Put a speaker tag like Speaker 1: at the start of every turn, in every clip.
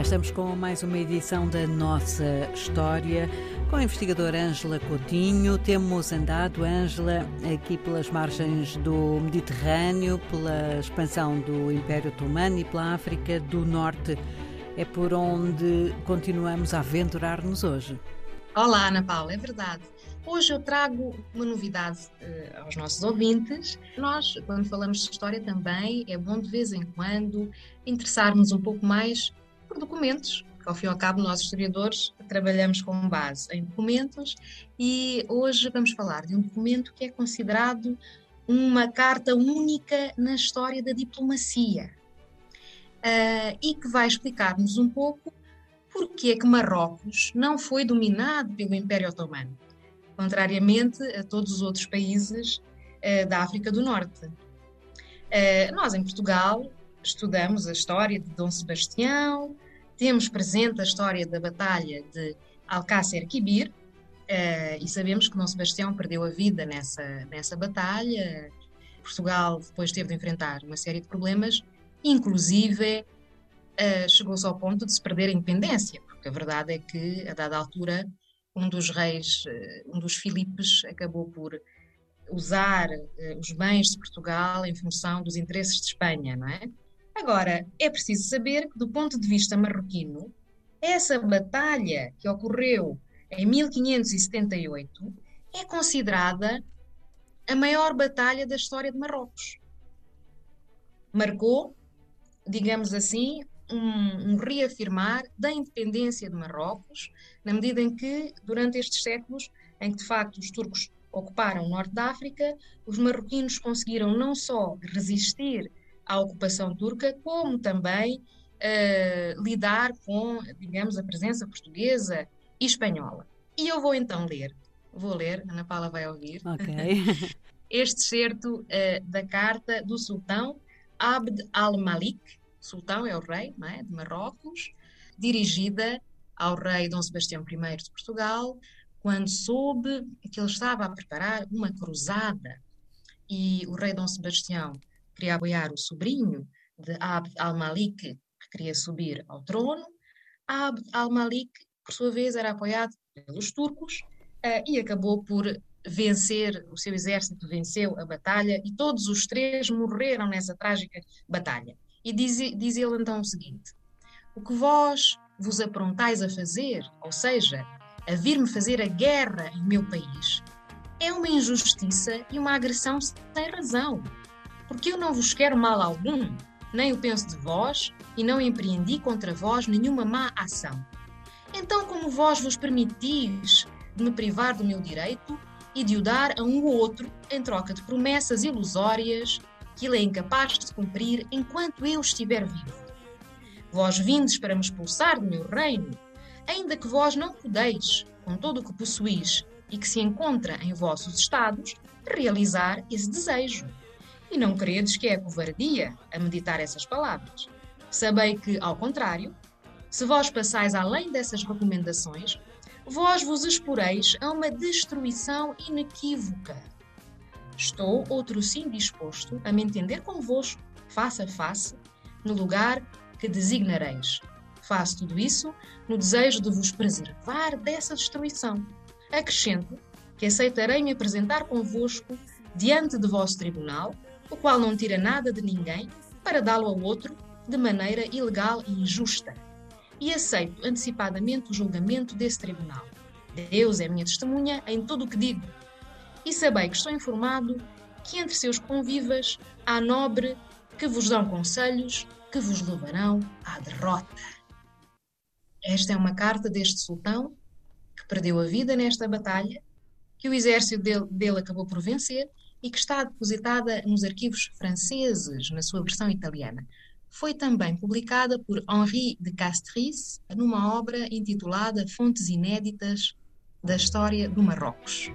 Speaker 1: Cá estamos com mais uma edição da nossa história com a investigadora Ângela Coutinho. Temos andado, Ângela, aqui pelas margens do Mediterrâneo, pela expansão do Império Otomano e pela África do Norte. É por onde continuamos a aventurar-nos hoje.
Speaker 2: Olá, Ana Paula, é verdade. Hoje eu trago uma novidade uh, aos nossos ouvintes. Nós, quando falamos de história também, é bom de vez em quando interessarmos um pouco mais por documentos, que ao fim e ao cabo nós historiadores trabalhamos com base em documentos e hoje vamos falar de um documento que é considerado uma carta única na história da diplomacia uh, e que vai explicar-nos um pouco porque é que Marrocos não foi dominado pelo Império Otomano, contrariamente a todos os outros países uh, da África do Norte. Uh, nós, em Portugal, estudamos a história de Dom Sebastião, temos presente a história da Batalha de Alcácer Quibir, uh, e sabemos que Dom Sebastião perdeu a vida nessa, nessa batalha. Portugal depois teve de enfrentar uma série de problemas, inclusive uh, chegou-se ao ponto de se perder a independência, porque a verdade é que, a dada altura, um dos reis, uh, um dos Filipes, acabou por usar os bens de Portugal em função dos interesses de Espanha, não é? Agora, é preciso saber que, do ponto de vista marroquino, essa batalha que ocorreu em 1578 é considerada a maior batalha da história de Marrocos. Marcou, digamos assim, um, um, reafirmar da independência de Marrocos, na medida em que, durante estes séculos, em que de facto os turcos ocuparam o norte da África, os marroquinos conseguiram não só resistir à ocupação turca, como também uh, lidar com, digamos, a presença portuguesa e espanhola. E eu vou então ler, vou ler, Ana Paula vai ouvir,
Speaker 1: okay.
Speaker 2: este certo uh, da carta do sultão Abd al-Malik, sultão é o rei é, de Marrocos, dirigida ao rei Dom Sebastião I de Portugal, quando soube que ele estava a preparar uma cruzada e o rei Dom Sebastião queria apoiar o sobrinho de Abd al-Malik, que queria subir ao trono. Abd al-Malik, por sua vez, era apoiado pelos turcos uh, e acabou por vencer, o seu exército venceu a batalha e todos os três morreram nessa trágica batalha. E diz, diz ele então o seguinte: O que vós vos aprontais a fazer, ou seja, a vir-me fazer a guerra em meu país, é uma injustiça e uma agressão sem razão porque eu não vos quero mal algum, nem o penso de vós, e não empreendi contra vós nenhuma má ação. Então, como vós vos permitis de me privar do meu direito e de o dar a um ou outro em troca de promessas ilusórias que ele é incapaz de cumprir enquanto eu estiver vivo? Vós vindes para me expulsar do meu reino, ainda que vós não podeis, com todo o que possuís e que se encontra em vossos estados, realizar esse desejo. E não credes que é covardia a meditar essas palavras. Sabei que, ao contrário, se vós passais além dessas recomendações, vós vos exporeis a uma destruição inequívoca. Estou, outro sim, disposto a me entender convosco, face a face, no lugar que designareis. Faço tudo isso no desejo de vos preservar dessa destruição. Acrescento que aceitarei me apresentar convosco diante de vosso tribunal o qual não tira nada de ninguém para dá-lo ao outro de maneira ilegal e injusta. E aceito antecipadamente o julgamento desse tribunal. Deus é minha testemunha em tudo o que digo. E sabei que estou informado que entre seus convivas há nobre que vos dão conselhos que vos levarão à derrota. Esta é uma carta deste sultão que perdeu a vida nesta batalha, que o exército dele, dele acabou por vencer e que está depositada nos arquivos franceses, na sua versão italiana. Foi também publicada por Henri de Castries numa obra intitulada Fontes Inéditas da História do Marrocos.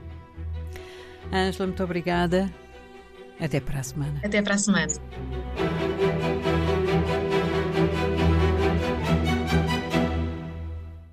Speaker 1: Ângela, muito obrigada. Até para a semana.
Speaker 2: Até para a semana.